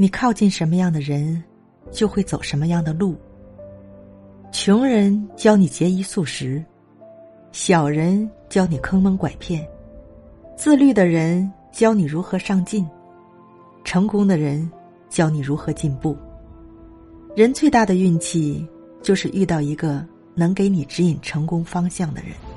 你靠近什么样的人就会走什么样的路。穷人教你节衣素食小人教你坑蒙拐骗。自律的人教你如何上进成功的人教你如何进步。人最大的运气就是遇到一个能给你指引成功方向的人。